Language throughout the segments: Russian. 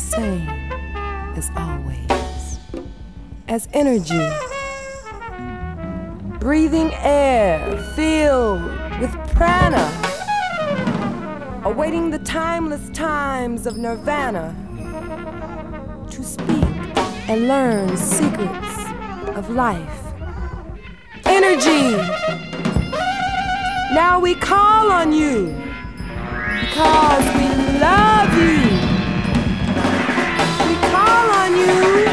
The same as always as energy. Breathing air filled with prana, awaiting the timeless times of nirvana to speak and learn secrets of life. Energy! Now we call on you because we love you on you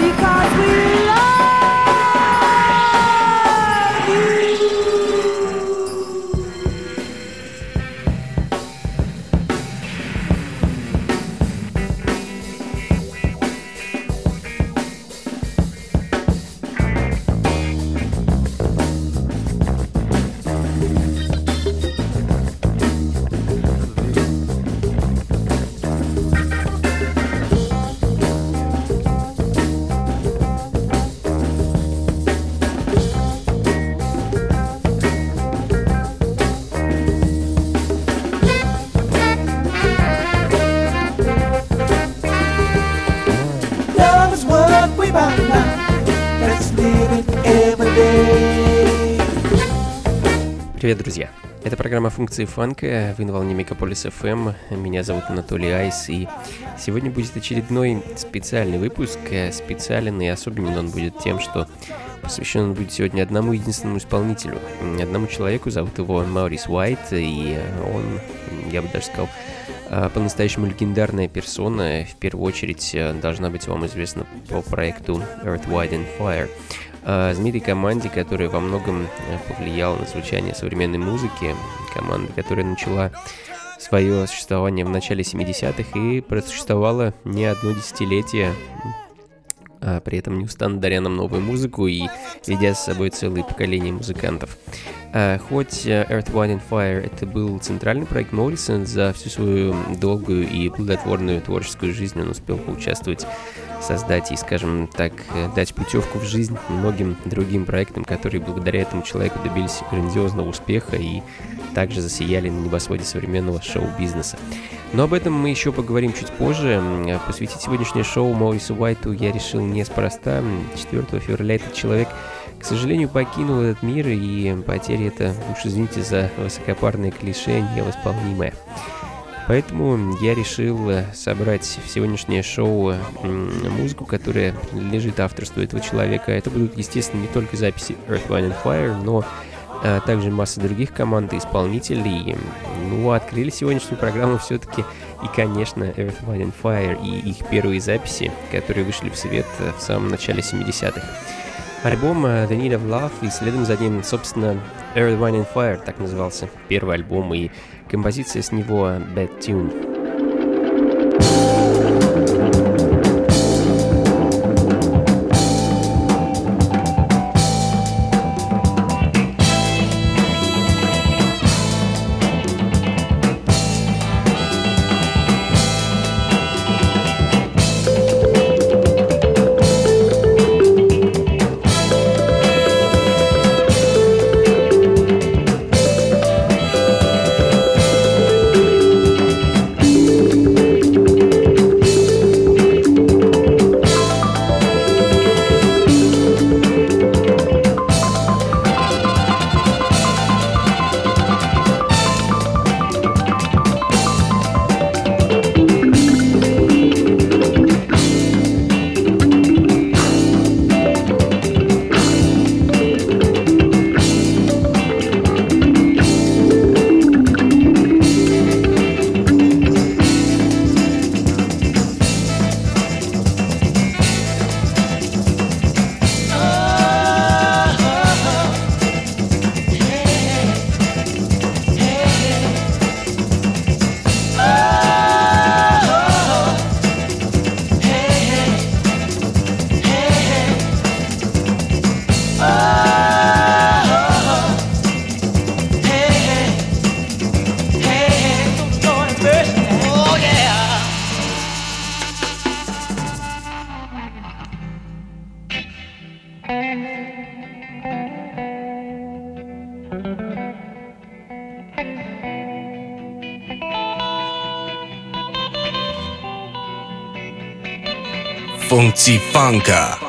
because we love Привет, друзья! Это программа функции фанка, вы на волне Мегаполис FM, меня зовут Анатолий Айс, и сегодня будет очередной специальный выпуск, специален и особенный он будет тем, что посвящен он будет сегодня одному единственному исполнителю, одному человеку, зовут его Маурис Уайт, и он, я бы даже сказал, по-настоящему легендарная персона, в первую очередь должна быть вам известна по проекту Earth, Wind and Fire. А, знаменитой команде, которая во многом э, повлияла на звучание современной музыки, команда, которая начала свое существование в начале 70-х и просуществовала не одно десятилетие, а при этом неустанно даря нам новую музыку и ведя с собой целые поколения музыкантов. А, хоть э, Earth, Wind and Fire это был центральный проект Моррисон, за всю свою долгую и плодотворную творческую жизнь он успел поучаствовать создать и, скажем так, э, дать путевку в жизнь многим другим проектам, которые благодаря этому человеку добились грандиозного успеха и также засияли на небосводе современного шоу-бизнеса. Но об этом мы еще поговорим чуть позже. Посвятить сегодняшнее шоу Морису Уайту я решил неспроста. 4 февраля этот человек к сожалению, покинул этот мир, и потеря это, уж извините за высокопарное клише, невосполнимое. Поэтому я решил э, собрать в сегодняшнее шоу музыку, которая лежит авторству этого человека. Это будут, естественно, не только записи Earth, Wine and Fire, но а также масса других команд и исполнителей. Ну, открыли сегодняшнюю программу все-таки и, конечно, Earth, Wine and Fire и их первые записи, которые вышли в свет в самом начале 70-х. Альбом э, The Need of Love и следом за ним, собственно, Earth, Wine and Fire, так назывался первый альбом, и композиция с него Bad Tune. 忘记放假。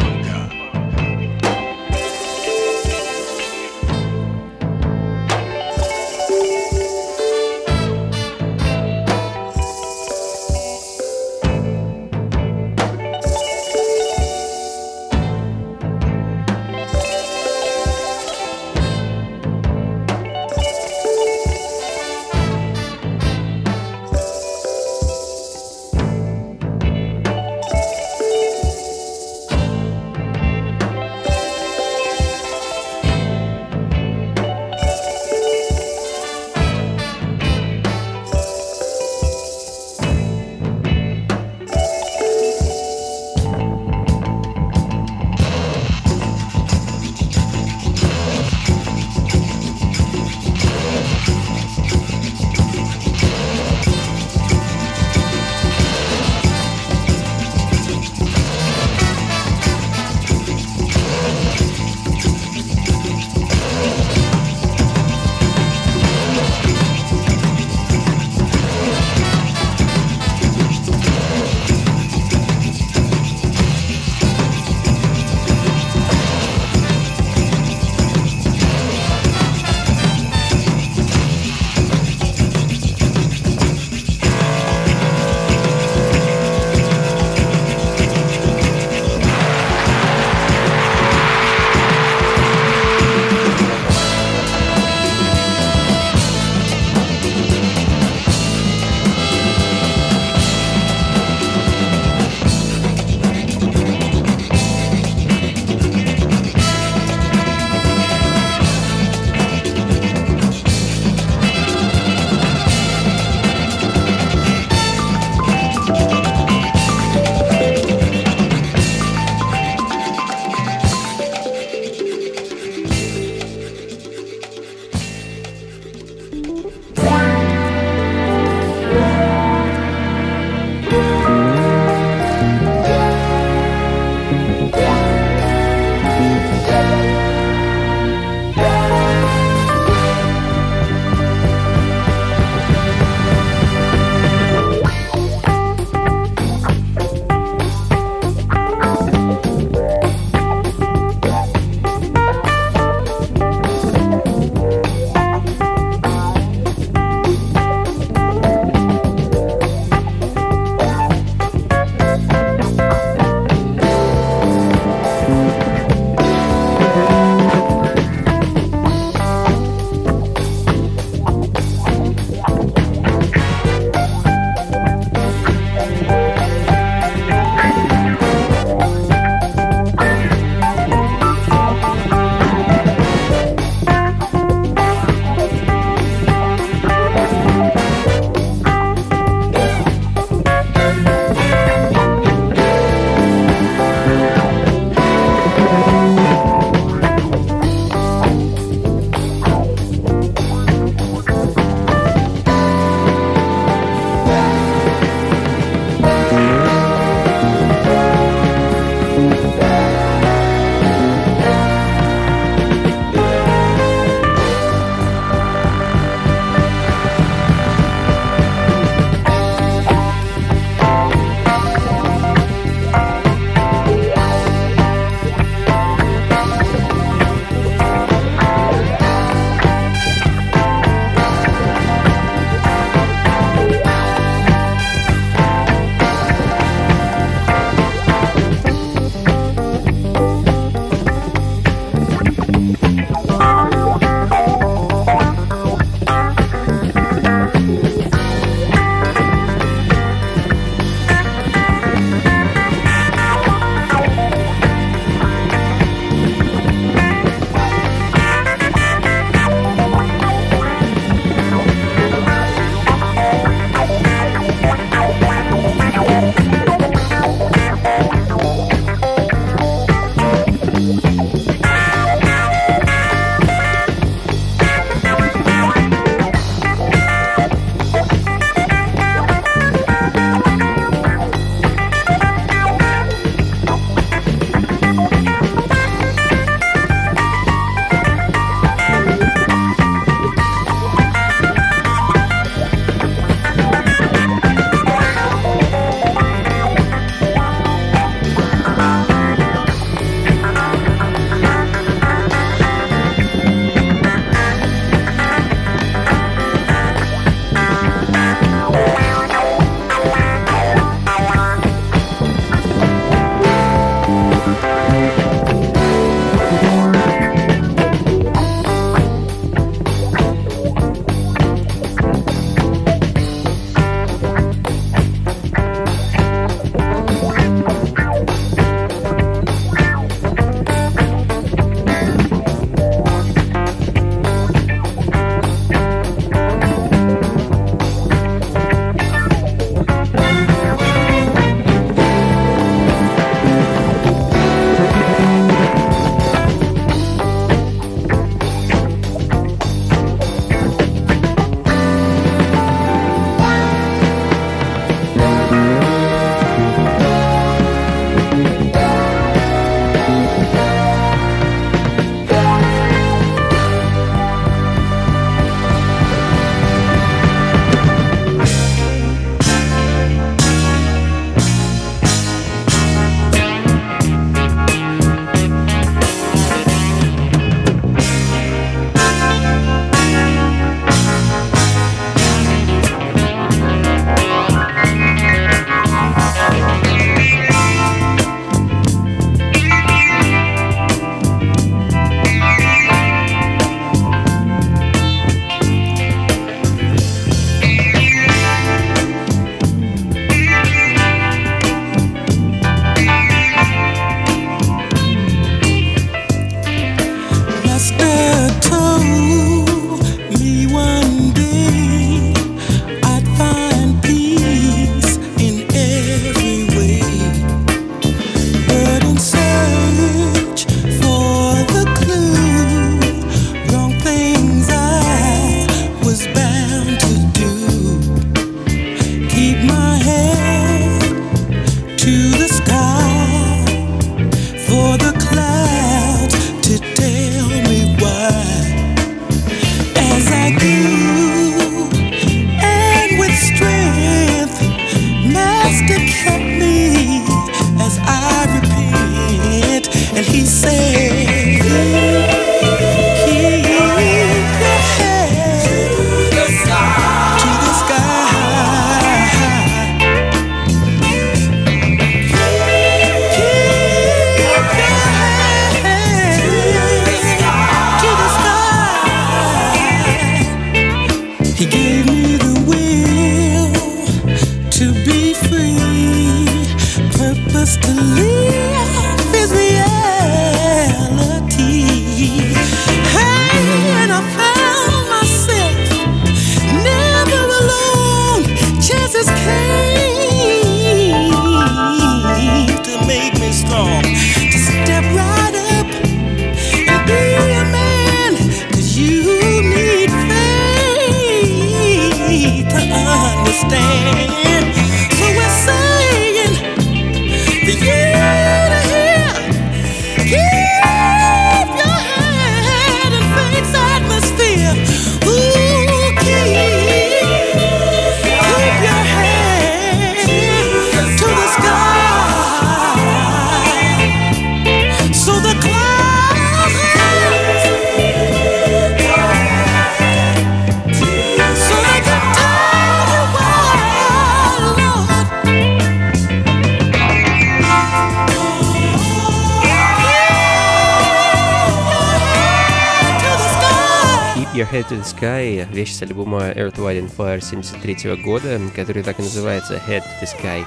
Head to the Sky, вещь с альбома Earth, Wind and Fire 73 года, который так и называется Head to the Sky.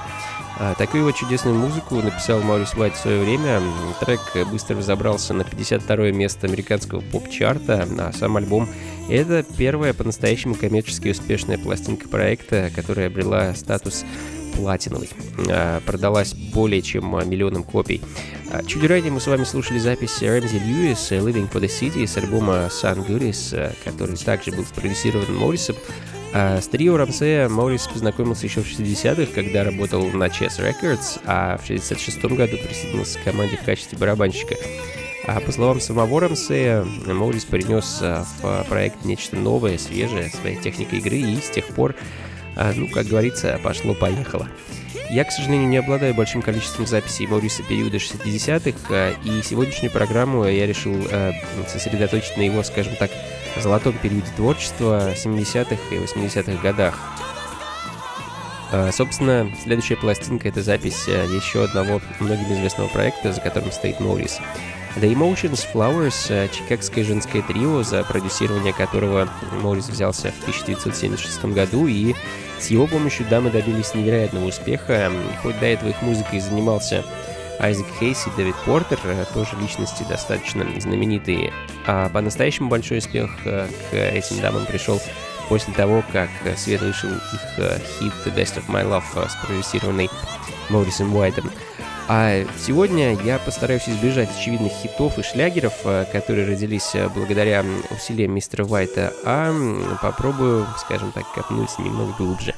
А, такую вот чудесную музыку написал Маурис Уайт в свое время. Трек быстро взобрался на 52 место американского поп-чарта, а сам альбом — это первая по-настоящему коммерчески успешная пластинка проекта, которая обрела статус платиновой. А, продалась более чем миллионом копий. А, чуть ранее мы с вами слушали запись Рэмзи Льюис «Living for the City» с альбома Sun Goodies, который также был спродюсирован Моррисом. С трио Рамсея Моррис познакомился еще в 60-х, когда работал на Chess Records, а в 66-м году присоединился к команде в качестве барабанщика. А по словам самого Рамсея, Моррис принес в проект нечто новое, свежее, своей техникой игры, и с тех пор, ну, как говорится, пошло-поехало. Я, к сожалению, не обладаю большим количеством записей Мауриса периода 60-х, э, и сегодняшнюю программу я решил э, сосредоточить на его, скажем так, золотом периоде творчества 70-х и 80-х годах. Собственно, следующая пластинка — это запись еще одного многим известного проекта, за которым стоит Моррис. The Emotions Flowers — чикагское женское трио, за продюсирование которого Моррис взялся в 1976 году и с его помощью дамы добились невероятного успеха, хоть до этого их музыкой занимался Айзек Хейс и Дэвид Портер, э, тоже личности достаточно знаменитые. А по-настоящему большой успех э, к этим дамам пришел после того, как свет вышел их э, хит Best of My Love, спродюсированный Моррисом Уайтом. А сегодня я постараюсь избежать очевидных хитов и шлягеров, э, которые родились э, благодаря усилиям мистера Уайта, а попробую, скажем так, копнуть немного глубже.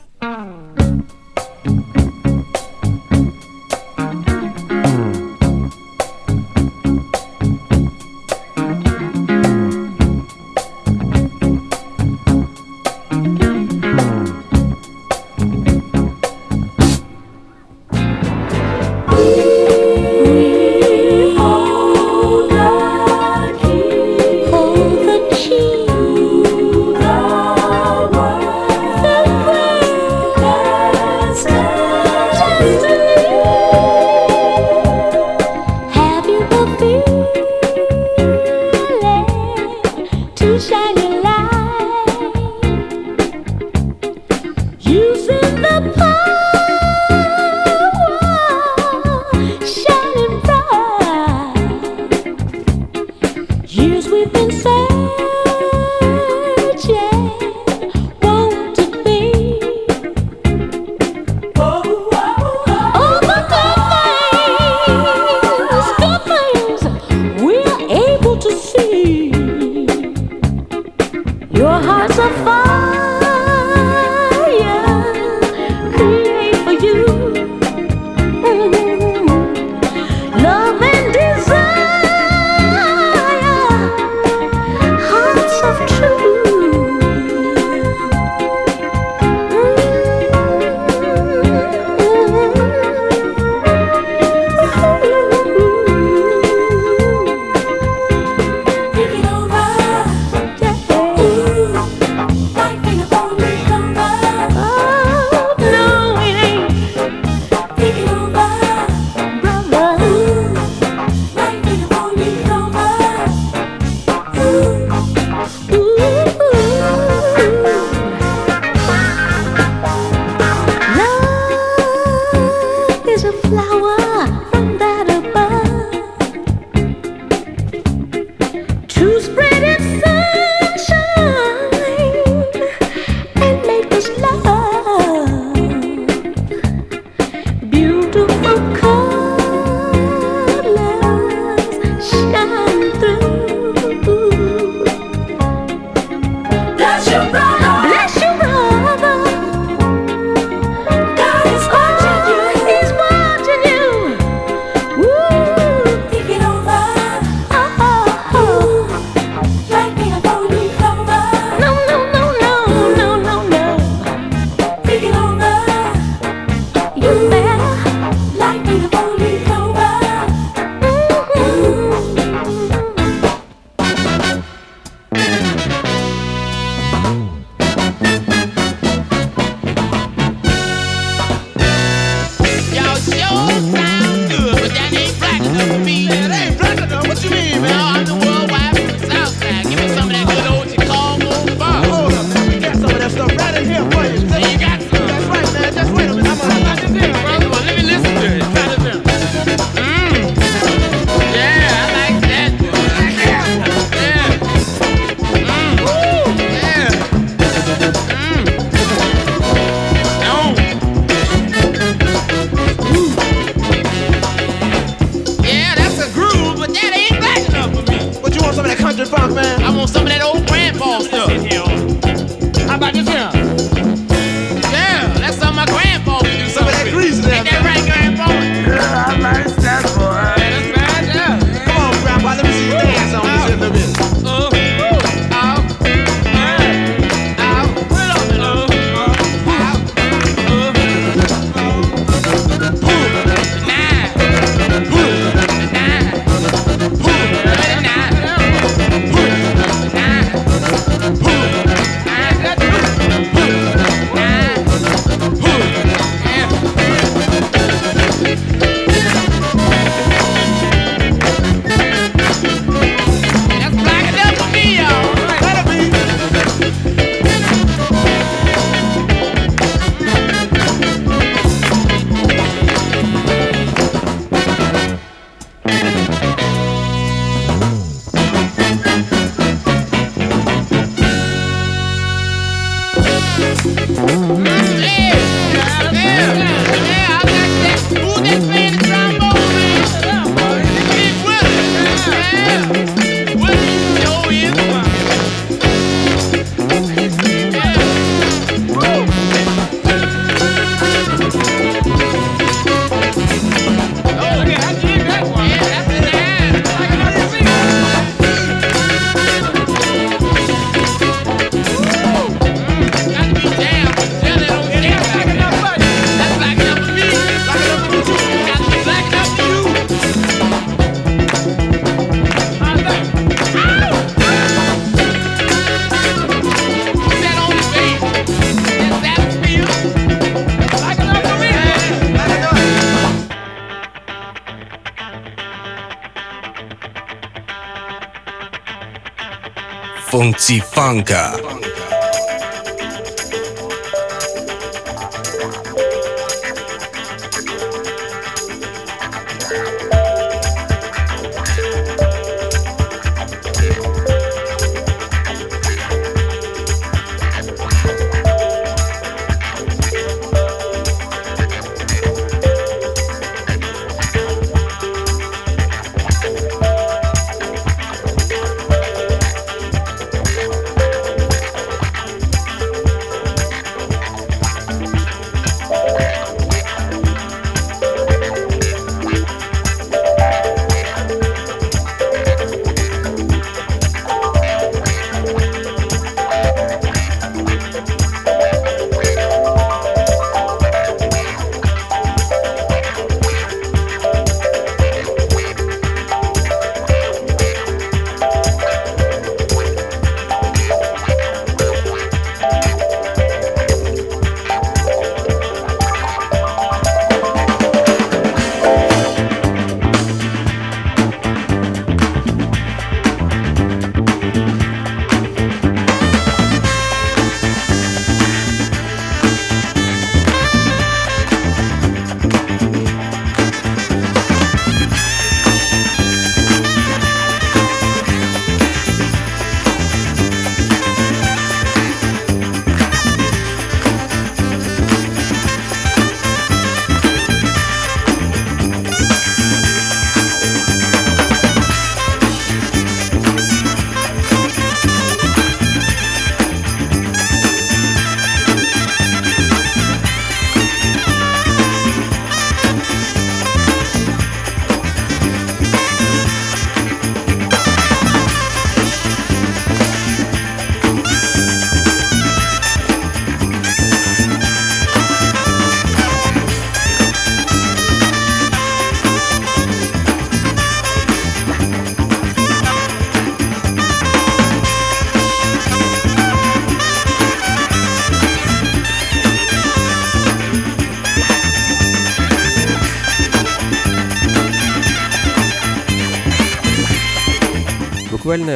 控制风格。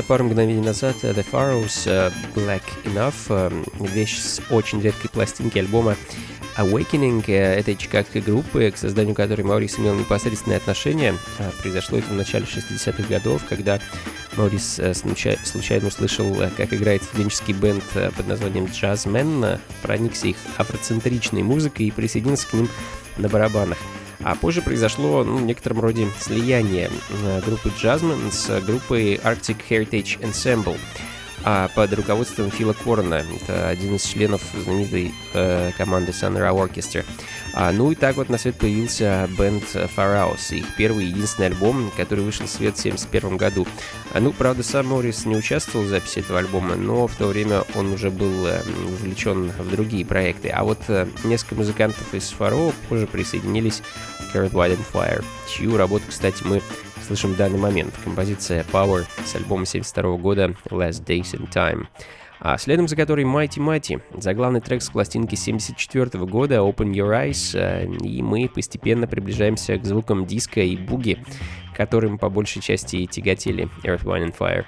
пару мгновений назад э, The Pharaohs э, Black Enough, э, вещь с очень редкой пластинки альбома Awakening этой чикагской группы, к созданию которой Маурис имел непосредственное отношение. Произошло это в начале 60-х годов, когда Маурис случайно услышал, как играет студенческий бенд под названием Jazzmen, проникся их афроцентричной музыкой и присоединился к ним на барабанах. А позже произошло ну, в некотором роде слияние э, группы Jasmine с группой Arctic Heritage Ensemble а под руководством Фила Корна, это один из членов знаменитой э, команды Sun Ra Orchestra. А, ну и так вот на свет появился бенд Фараус, их первый и единственный альбом, который вышел в свет в 1971 году. А, ну, правда, сам Моррис не участвовал в записи этого альбома, но в то время он уже был э, вовлечен в другие проекты. А вот э, несколько музыкантов из Фаро позже присоединились к Earth, Wild and Fire, чью работу, кстати, мы слышим в данный момент. Композиция Power с альбома 72 года Last Days in Time. А следом за которой Mighty Mighty, заглавный трек с пластинки 74 года Open Your Eyes, э, и мы постепенно приближаемся к звукам диска и буги, которым по большей части и тяготели Earth, Wine and Fire.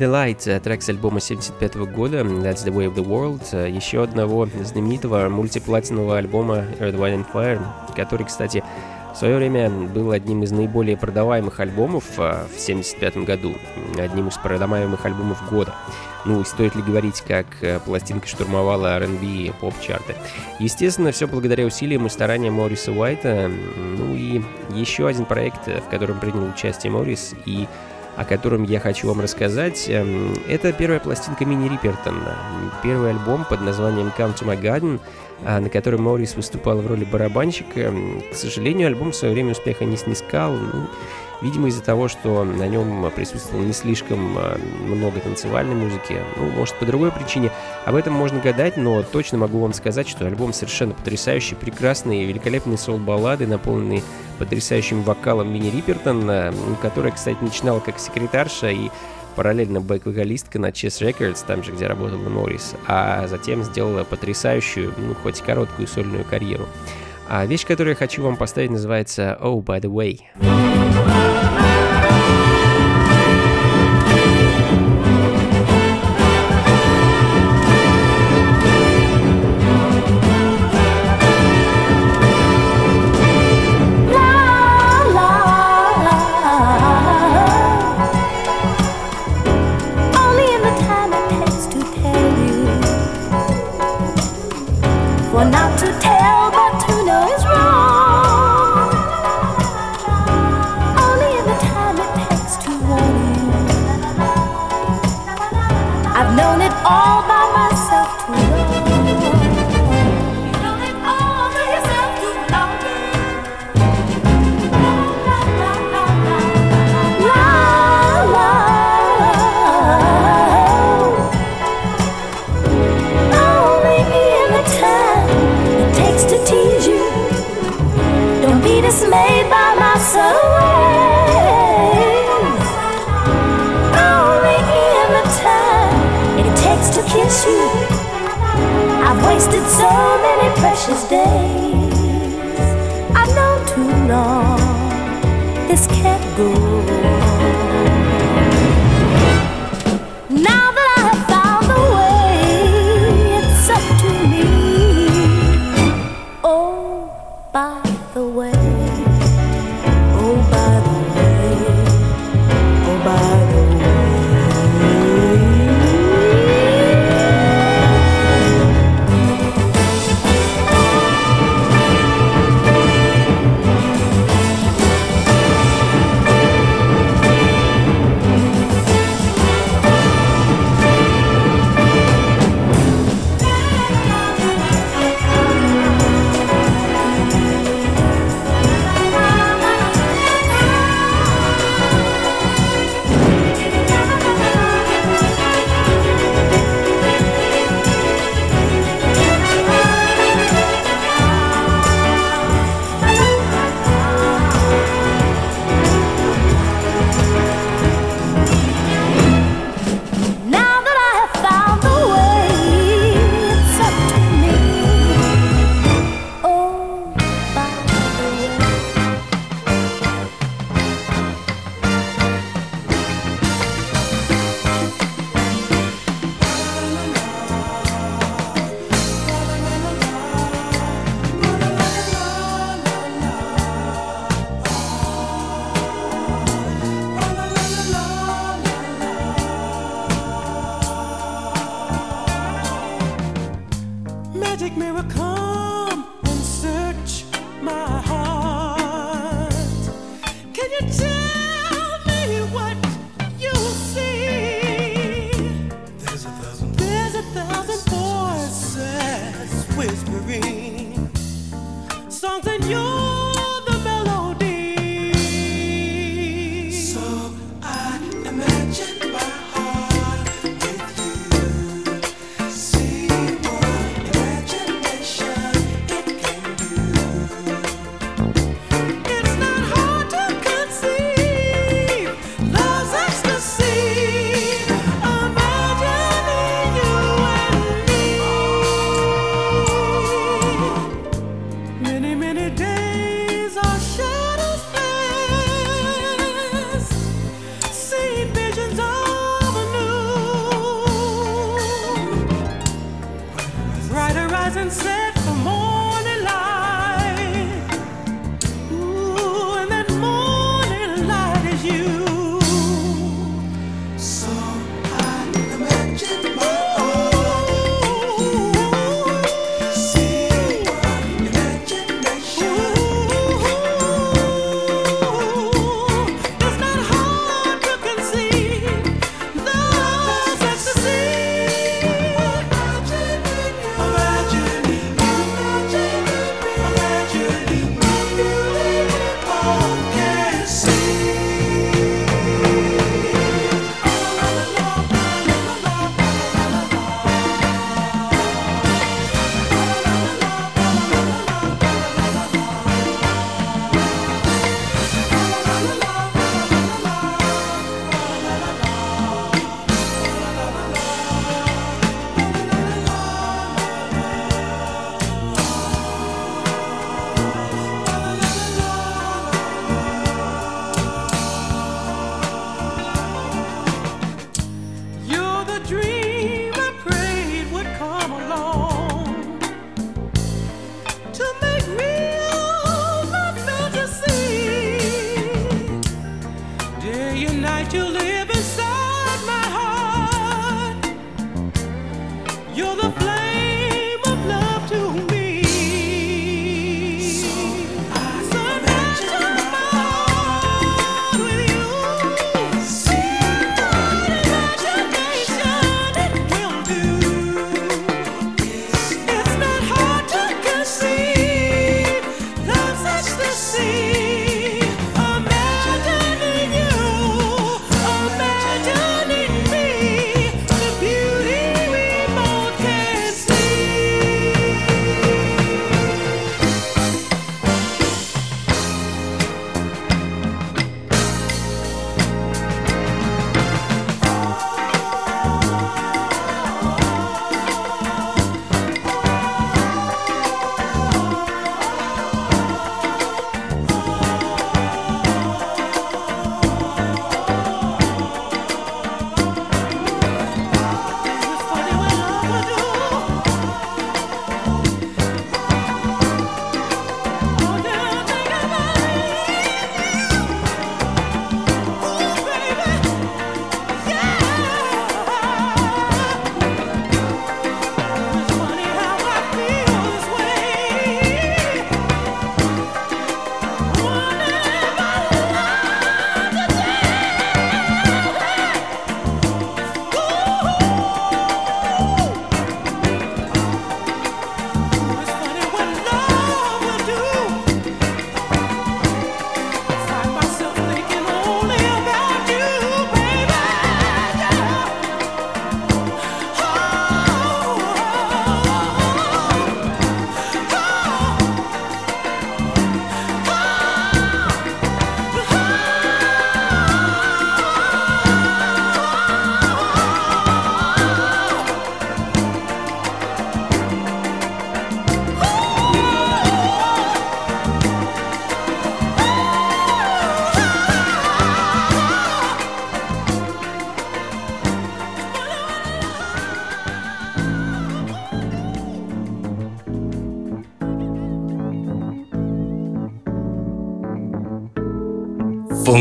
The Light, э, трек с альбома 75 года That's the Way of the World, э, еще одного знаменитого мультиплатинового альбома Earth, Wind and Fire, который, кстати, в свое время был одним из наиболее продаваемых альбомов э, в 75 году, одним из продаваемых альбомов года. Ну, стоит ли говорить, как пластинка штурмовала R&B и поп-чарты. Естественно, все благодаря усилиям и стараниям Мориса Уайта. Ну и еще один проект, в котором принял участие Моррис и о котором я хочу вам рассказать. Эм, это первая пластинка Мини Рипертона, первый альбом под названием Come to My Garden, а, на котором Моррис выступал в роли барабанщика. К сожалению, альбом в свое время успеха не снискал. Ну, Видимо, из-за того, что на нем присутствовало не слишком а, много танцевальной музыки, ну, может, по другой причине, об этом можно гадать, но точно могу вам сказать, что альбом совершенно потрясающий, прекрасный, великолепные сол-баллады, наполненные потрясающим вокалом Мини Рипертон, которая, кстати, начинала как секретарша и параллельно бэк-вокалистка на Chess Records, там же, где работал Моррис, а затем сделала потрясающую, ну, хоть и короткую сольную карьеру. А вещь, которую я хочу вам поставить, называется «Oh, by the way».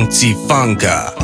Funky Funka.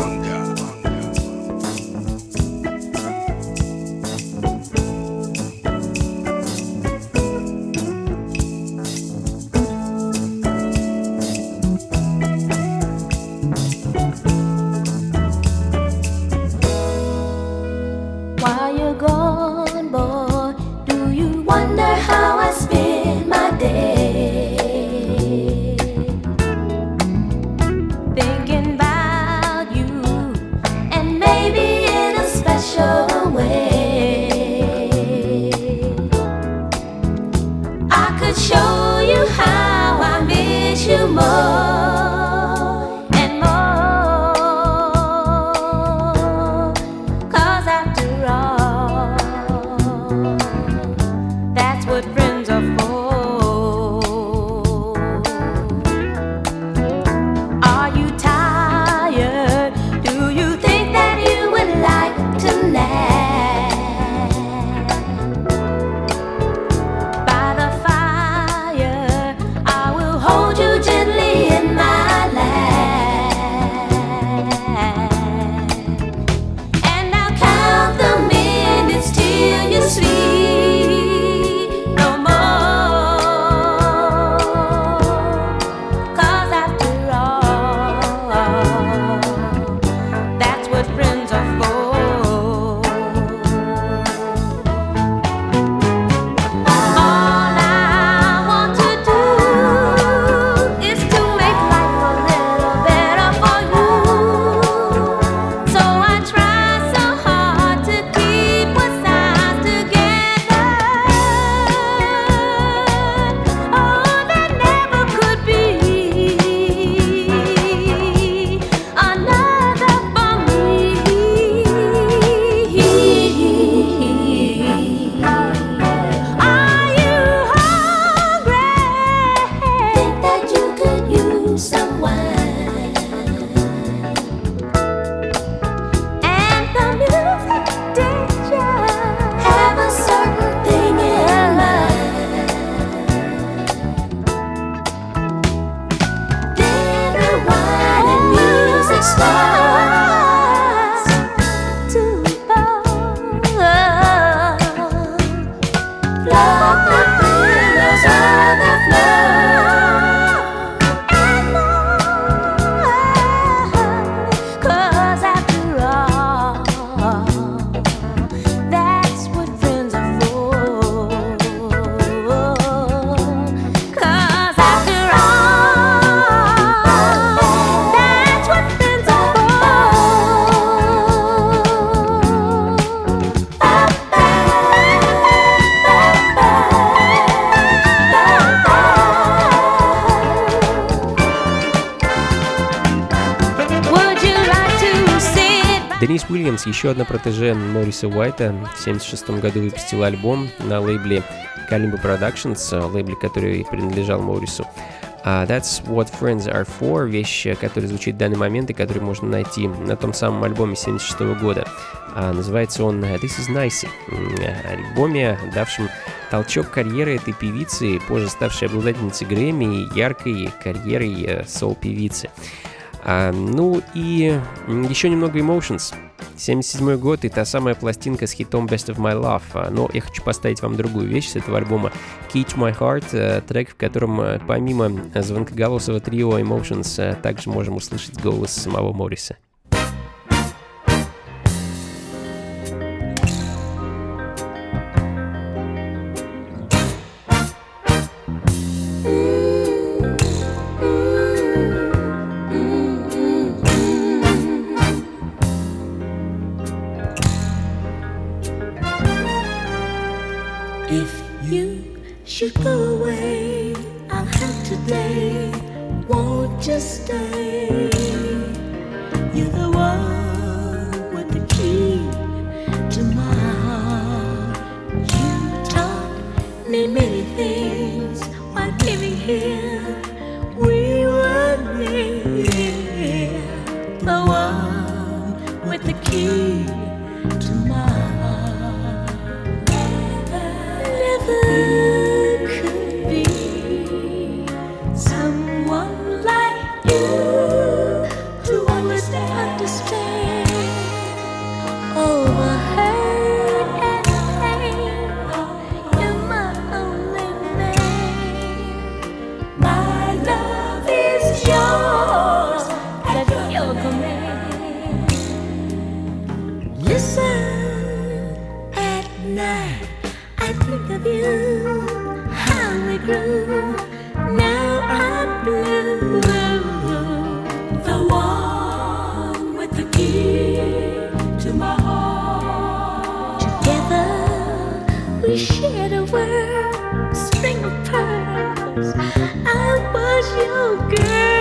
Денис Уильямс, еще одна протеже Мориса Уайта, в 1976 году выпустила альбом на лейбле Kalimba Productions, лейбле, который принадлежал Морису. А That's What Friends Are For, вещь, которая звучит в данный момент и которую можно найти на том самом альбоме 1976 года. А Называется он This Is Nice, альбоме, давшем толчок карьеры этой певицы, позже ставшей обладательницей Грэмми яркой карьерой э, соул-певицы. А, ну и еще немного Emotions. 77 год и та самая пластинка с хитом Best of My Love. А, Но я хочу поставить вам другую вещь с этого альбома. To My Heart, э, трек, в котором э, помимо звонкоголосого трио Emotions э, также можем услышать голос самого Морриса. Of you, how we grew. Now I'm blue. The one with the key to my heart. Together we shared a world, string of pearls. I was your girl.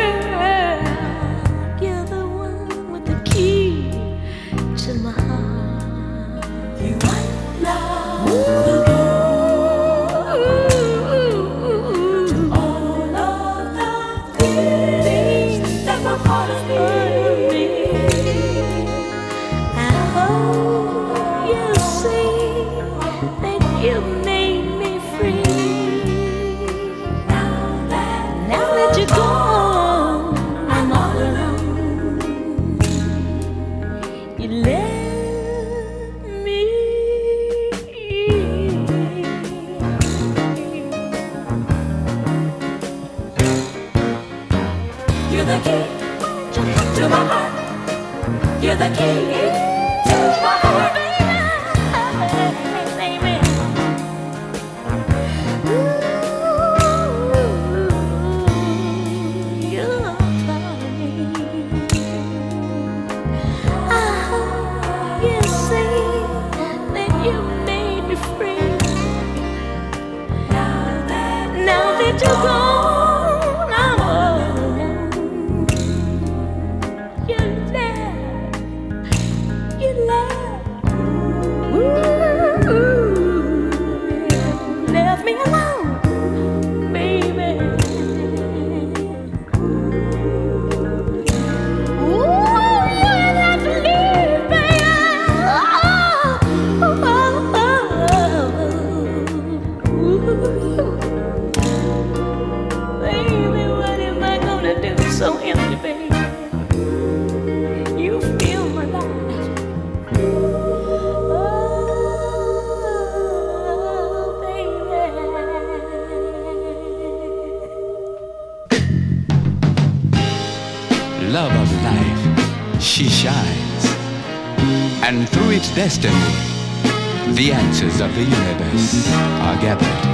Destiny, the answers of the universe are gathered.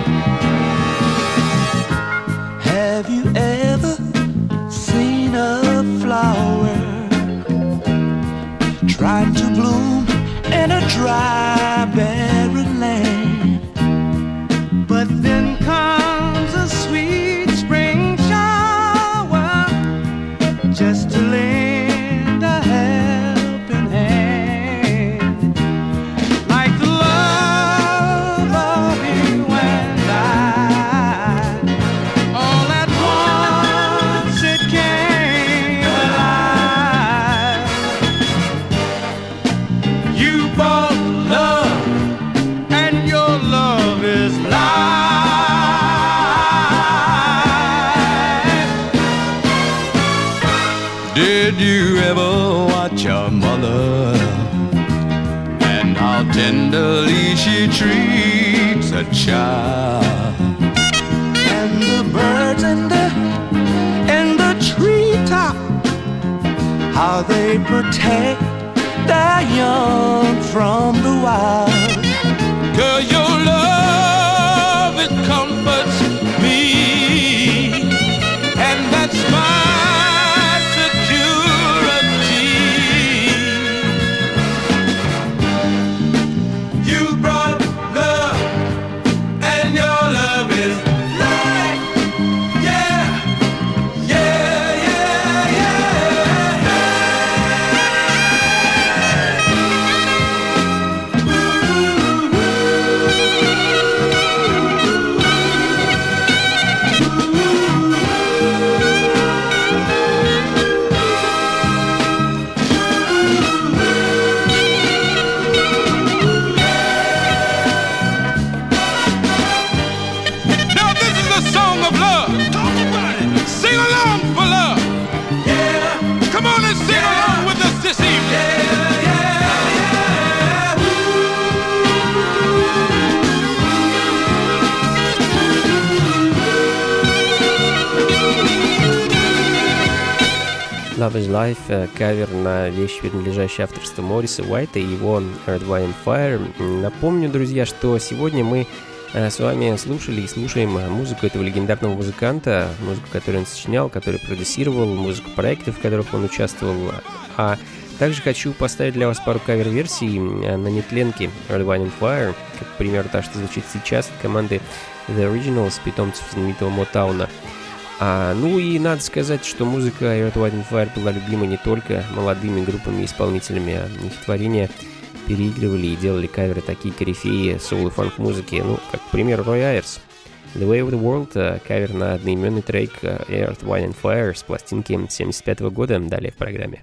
Life, э, кавер на вещь, принадлежащую авторству Морриса Уайта и его Earth, Wine Fire. Напомню, друзья, что сегодня мы э, с вами слушали и слушаем э, музыку этого легендарного музыканта, музыку, которую он сочинял, который продюсировал, музыку проектов, в которых он участвовал. А также хочу поставить для вас пару кавер-версий на нетленке Earth, Wine and Fire, как пример та, что звучит сейчас от команды The Originals, питомцев знаменитого Мотауна. А, ну и надо сказать, что музыка Earth, Wind and Fire была любима не только молодыми группами и исполнителями, а их творения переигрывали и делали каверы такие корифеи соул и фанк музыки, ну, как, к примеру, Roy Ayers. The Way of the World, э, кавер на одноименный трек э, Earth, Wind and Fire с пластинки 75 года, далее в программе.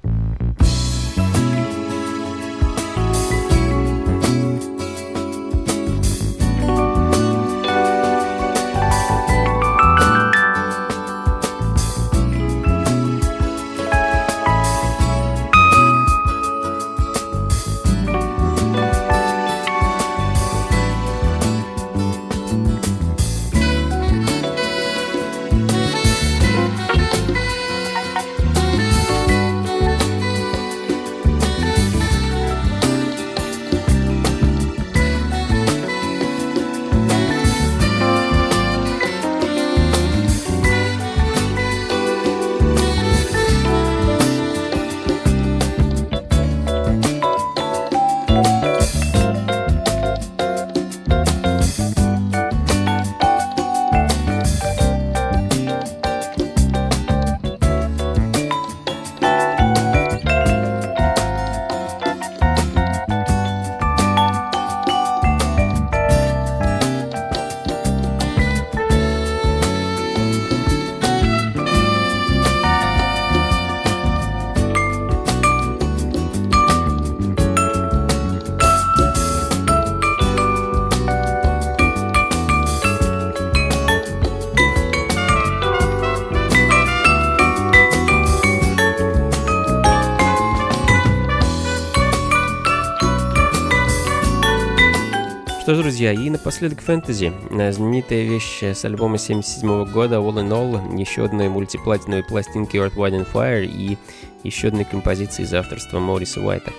Что ж, друзья, и напоследок фэнтези. Э, Знаменитая вещь с альбома 77 года All in All, еще одной мультиплатиновой пластинки Earth, Wind and Fire и еще одной композиции из авторства Мориса Уайта.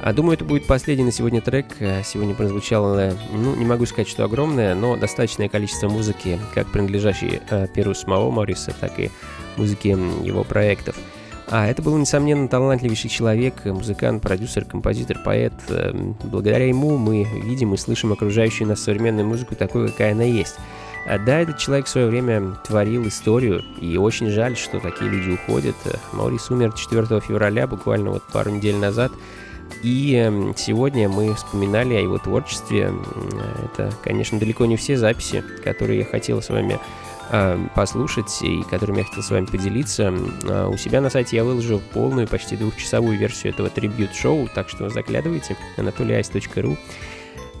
А думаю, это будет последний на сегодня трек. Э, Сегодня прозвучало, ну, не могу сказать, что огромное, но достаточное количество музыки, как принадлежащей э, перу самого Мориса, так и музыки его проектов. А это был, несомненно, талантливейший человек, музыкант, продюсер, композитор, поэт. Эм, Благодаря ему мы видим и слышим окружающую нас современную музыку такой, какая она есть. А Да, этот человек в свое время творил историю, и очень жаль, что такие люди уходят. Маурис умер 4 февраля, буквально вот пару недель назад. И эм, сегодня мы вспоминали о его творчестве. Это, конечно, далеко не все записи, которые я хотел с вами э, послушать и которыми я хотел с вами поделиться. А У себя на сайте я выложил полную, почти двухчасовую версию этого трибьют-шоу, так что заглядывайте, anatolyice.ru.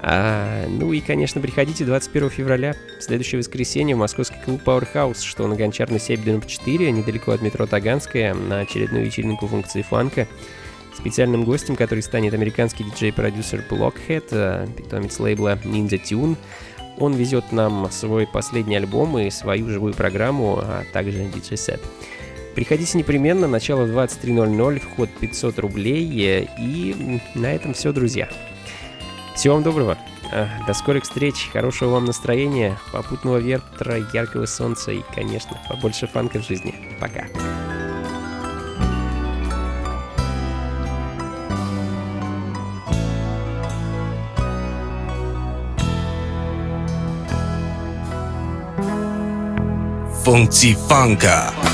А, ну и, конечно, приходите 21 февраля, следующее воскресенье, в московский клуб Powerhouse, что на Гончарной 7 дом 4, недалеко от метро Таганская, на очередную вечеринку функции фанка. Специальным гостем, который станет американский диджей-продюсер Blockhead, э, питомец лейбла Ninja Tune. Он везет нам свой последний альбом и свою живую программу, а также диджей-сет. Приходите непременно, начало в 23.00, вход 500 рублей. э, И на этом все, друзья. Всего вам доброго. э, До скорых встреч, хорошего вам настроения, попутного ветра, яркого солнца и, конечно, побольше фанка в жизни. Пока. 风机放开。